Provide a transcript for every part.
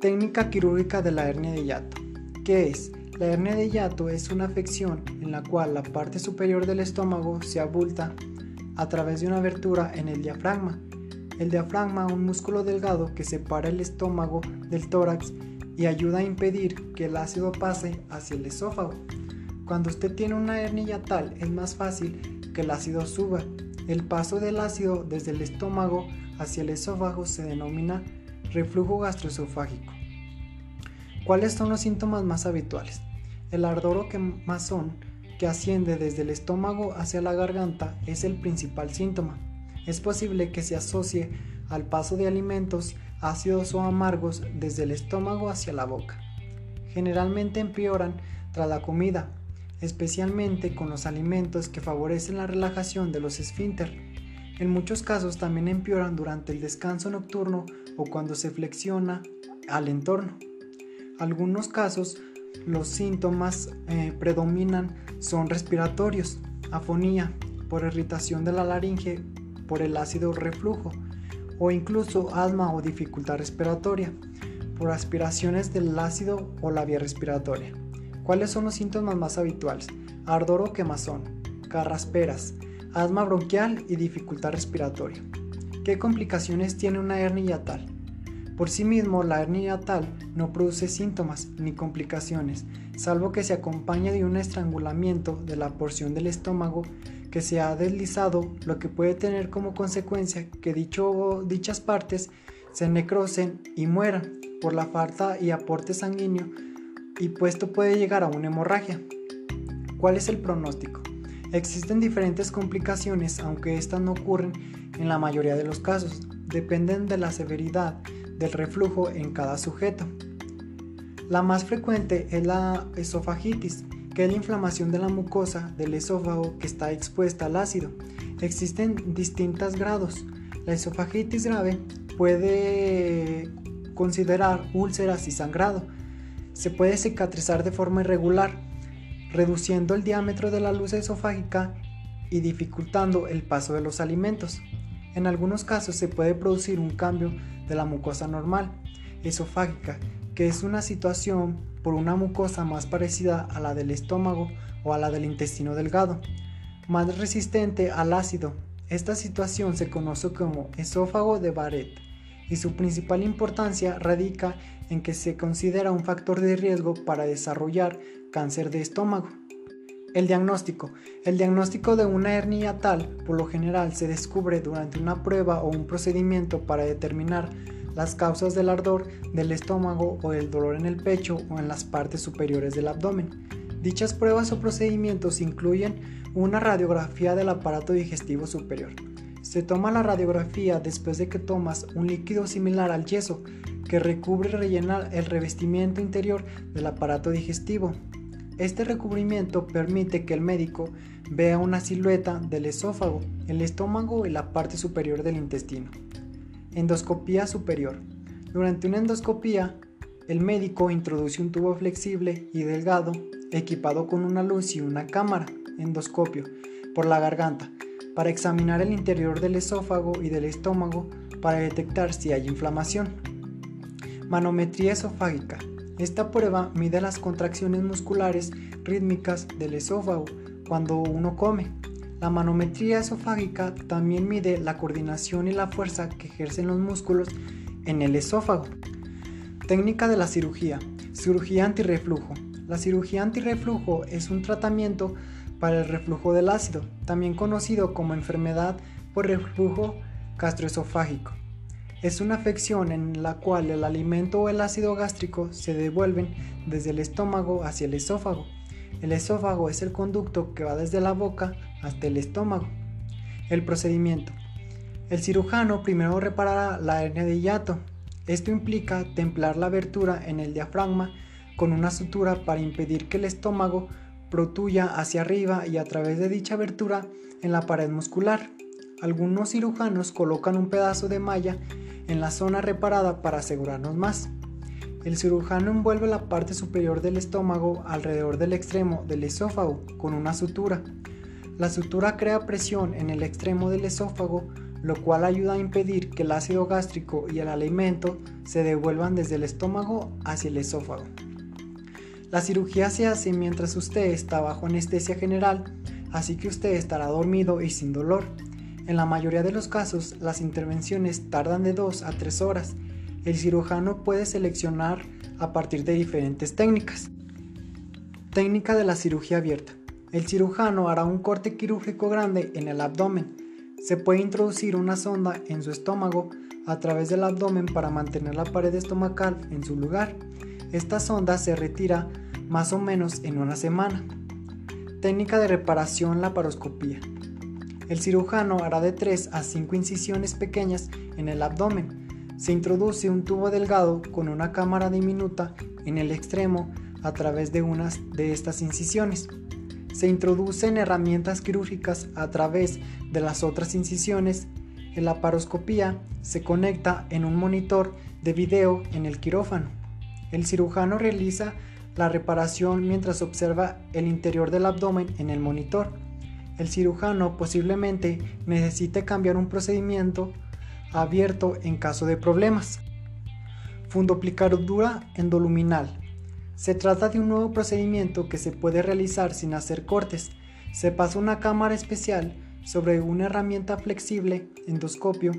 Técnica quirúrgica de la hernia de hiato. ¿Qué es? La hernia de hiato es una afección en la cual la parte superior del estómago se abulta a través de una abertura en el diafragma. El diafragma, un músculo delgado que separa el estómago del tórax y ayuda a impedir que el ácido pase hacia el esófago. Cuando usted tiene una hernia yatal es más fácil que el ácido suba. El paso del ácido desde el estómago hacia el esófago se denomina reflujo gastroesofágico. ¿Cuáles son los síntomas más habituales? El ardor o quemazón que asciende desde el estómago hacia la garganta es el principal síntoma. Es posible que se asocie al paso de alimentos ácidos o amargos desde el estómago hacia la boca. Generalmente empeoran tras la comida, especialmente con los alimentos que favorecen la relajación de los esfínter. En muchos casos también empeoran durante el descanso nocturno o cuando se flexiona al entorno. Algunos casos los síntomas eh, predominan son respiratorios, afonía, por irritación de la laringe, por el ácido reflujo, o incluso asma o dificultad respiratoria, por aspiraciones del ácido o la vía respiratoria. ¿Cuáles son los síntomas más habituales? Ardor o quemazón, carrasperas, asma bronquial y dificultad respiratoria. ¿Qué complicaciones tiene una hernia tal? Por sí mismo, la hernia tal no produce síntomas ni complicaciones, salvo que se acompañe de un estrangulamiento de la porción del estómago que se ha deslizado, lo que puede tener como consecuencia que dichas partes se necrosen y mueran por la falta y aporte sanguíneo y puesto puede llegar a una hemorragia. ¿Cuál es el pronóstico? Existen diferentes complicaciones, aunque estas no ocurren en la mayoría de los casos, dependen de la severidad del reflujo en cada sujeto. La más frecuente es la esofagitis, que es la inflamación de la mucosa del esófago que está expuesta al ácido. Existen distintos grados. La esofagitis grave puede considerar úlceras y sangrado. Se puede cicatrizar de forma irregular, reduciendo el diámetro de la luz esofágica y dificultando el paso de los alimentos. En algunos casos se puede producir un cambio de la mucosa normal esofágica, que es una situación por una mucosa más parecida a la del estómago o a la del intestino delgado, más resistente al ácido. Esta situación se conoce como esófago de Barrett y su principal importancia radica en que se considera un factor de riesgo para desarrollar cáncer de estómago. El diagnóstico. El diagnóstico de una hernia tal, por lo general, se descubre durante una prueba o un procedimiento para determinar las causas del ardor del estómago o del dolor en el pecho o en las partes superiores del abdomen. Dichas pruebas o procedimientos incluyen una radiografía del aparato digestivo superior. Se toma la radiografía después de que tomas un líquido similar al yeso que recubre y rellena el revestimiento interior del aparato digestivo este recubrimiento permite que el médico vea una silueta del esófago, el estómago y la parte superior del intestino. Endoscopía superior. Durante una endoscopía, el médico introduce un tubo flexible y delgado equipado con una luz y una cámara, endoscopio, por la garganta, para examinar el interior del esófago y del estómago para detectar si hay inflamación. Manometría esofágica. Esta prueba mide las contracciones musculares rítmicas del esófago cuando uno come. La manometría esofágica también mide la coordinación y la fuerza que ejercen los músculos en el esófago. Técnica de la cirugía. Cirugía antirreflujo. La cirugía antirreflujo es un tratamiento para el reflujo del ácido, también conocido como enfermedad por reflujo gastroesofágico. Es una afección en la cual el alimento o el ácido gástrico se devuelven desde el estómago hacia el esófago. El esófago es el conducto que va desde la boca hasta el estómago. El procedimiento. El cirujano primero reparará la hernia de hiato. Esto implica templar la abertura en el diafragma con una sutura para impedir que el estómago protuya hacia arriba y a través de dicha abertura en la pared muscular. Algunos cirujanos colocan un pedazo de malla en la zona reparada para asegurarnos más. El cirujano envuelve la parte superior del estómago alrededor del extremo del esófago con una sutura. La sutura crea presión en el extremo del esófago, lo cual ayuda a impedir que el ácido gástrico y el alimento se devuelvan desde el estómago hacia el esófago. La cirugía se hace mientras usted está bajo anestesia general, así que usted estará dormido y sin dolor. En la mayoría de los casos, las intervenciones tardan de 2 a 3 horas. El cirujano puede seleccionar a partir de diferentes técnicas. Técnica de la cirugía abierta. El cirujano hará un corte quirúrgico grande en el abdomen. Se puede introducir una sonda en su estómago a través del abdomen para mantener la pared estomacal en su lugar. Esta sonda se retira más o menos en una semana. Técnica de reparación laparoscopía. El cirujano hará de 3 a 5 incisiones pequeñas en el abdomen. Se introduce un tubo delgado con una cámara diminuta en el extremo a través de unas de estas incisiones. Se introducen herramientas quirúrgicas a través de las otras incisiones. En la paroscopía se conecta en un monitor de video en el quirófano. El cirujano realiza la reparación mientras observa el interior del abdomen en el monitor. El cirujano posiblemente necesite cambiar un procedimiento abierto en caso de problemas. Fundoplicadura endoluminal. Se trata de un nuevo procedimiento que se puede realizar sin hacer cortes. Se pasa una cámara especial sobre una herramienta flexible endoscopio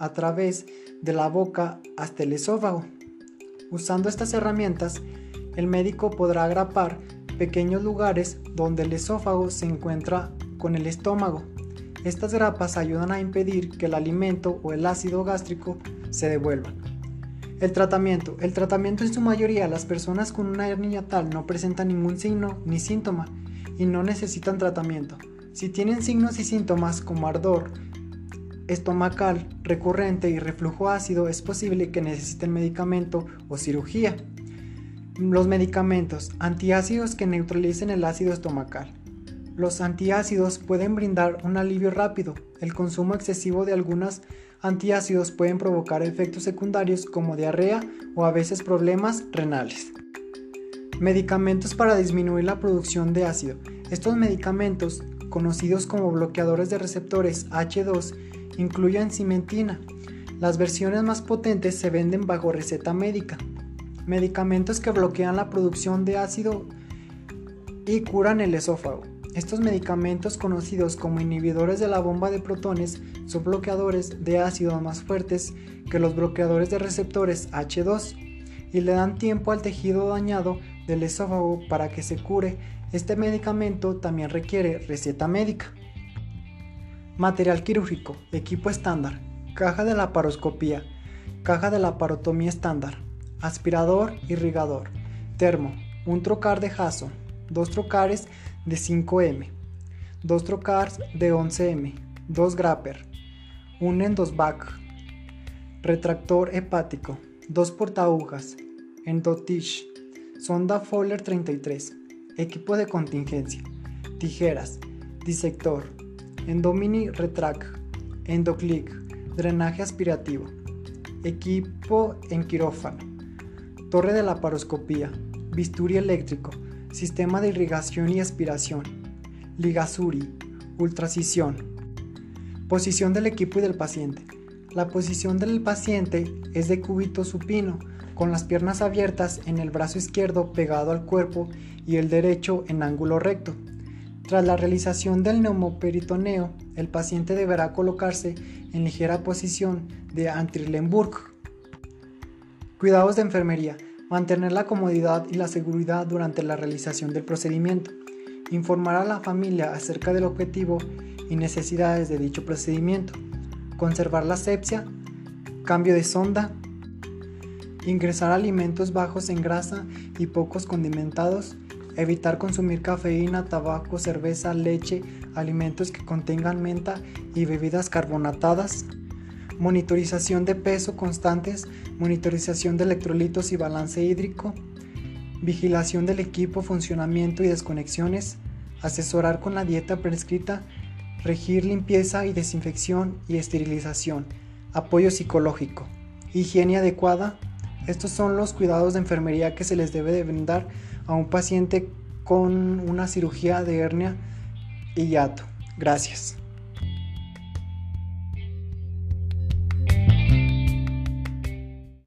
a través de la boca hasta el esófago. Usando estas herramientas, el médico podrá agrapar pequeños lugares donde el esófago se encuentra con el estómago. Estas grapas ayudan a impedir que el alimento o el ácido gástrico se devuelvan. El tratamiento. El tratamiento en su mayoría las personas con una hernia tal no presentan ningún signo ni síntoma y no necesitan tratamiento. Si tienen signos y síntomas como ardor estomacal recurrente y reflujo ácido es posible que necesiten medicamento o cirugía. Los medicamentos antiácidos que neutralicen el ácido estomacal. Los antiácidos pueden brindar un alivio rápido. El consumo excesivo de algunas antiácidos pueden provocar efectos secundarios como diarrea o a veces problemas renales. Medicamentos para disminuir la producción de ácido. Estos medicamentos, conocidos como bloqueadores de receptores H2, incluyen cimentina. Las versiones más potentes se venden bajo receta médica. Medicamentos que bloquean la producción de ácido y curan el esófago. Estos medicamentos conocidos como inhibidores de la bomba de protones son bloqueadores de ácido más fuertes que los bloqueadores de receptores H2 y le dan tiempo al tejido dañado del esófago para que se cure. Este medicamento también requiere receta médica. Material quirúrgico, equipo estándar, caja de la paroscopía, caja de la parotomía estándar, aspirador irrigador, termo, un trocar de jaso, dos trocares de 5M, dos trocars de 11M, dos grapper, un endosbac, retractor hepático, dos portahojas, endotish, sonda Fowler 33, equipo de contingencia, tijeras, disector, endomini retract, endoclick, drenaje aspirativo, equipo en quirófano, torre de la paroscopía, bisturí eléctrico, sistema de irrigación y aspiración, ligasuri, ultracisión. Posición del equipo y del paciente. La posición del paciente es de cúbito supino, con las piernas abiertas en el brazo izquierdo pegado al cuerpo y el derecho en ángulo recto. Tras la realización del neumoperitoneo, el paciente deberá colocarse en ligera posición de Antrilenburg. Cuidados de enfermería. Mantener la comodidad y la seguridad durante la realización del procedimiento. Informar a la familia acerca del objetivo y necesidades de dicho procedimiento. Conservar la asepsia. Cambio de sonda. Ingresar alimentos bajos en grasa y pocos condimentados. Evitar consumir cafeína, tabaco, cerveza, leche, alimentos que contengan menta y bebidas carbonatadas monitorización de peso constantes, monitorización de electrolitos y balance hídrico, vigilación del equipo, funcionamiento y desconexiones, asesorar con la dieta prescrita, regir limpieza y desinfección y esterilización, apoyo psicológico, higiene adecuada. Estos son los cuidados de enfermería que se les debe de brindar a un paciente con una cirugía de hernia y hiato. Gracias.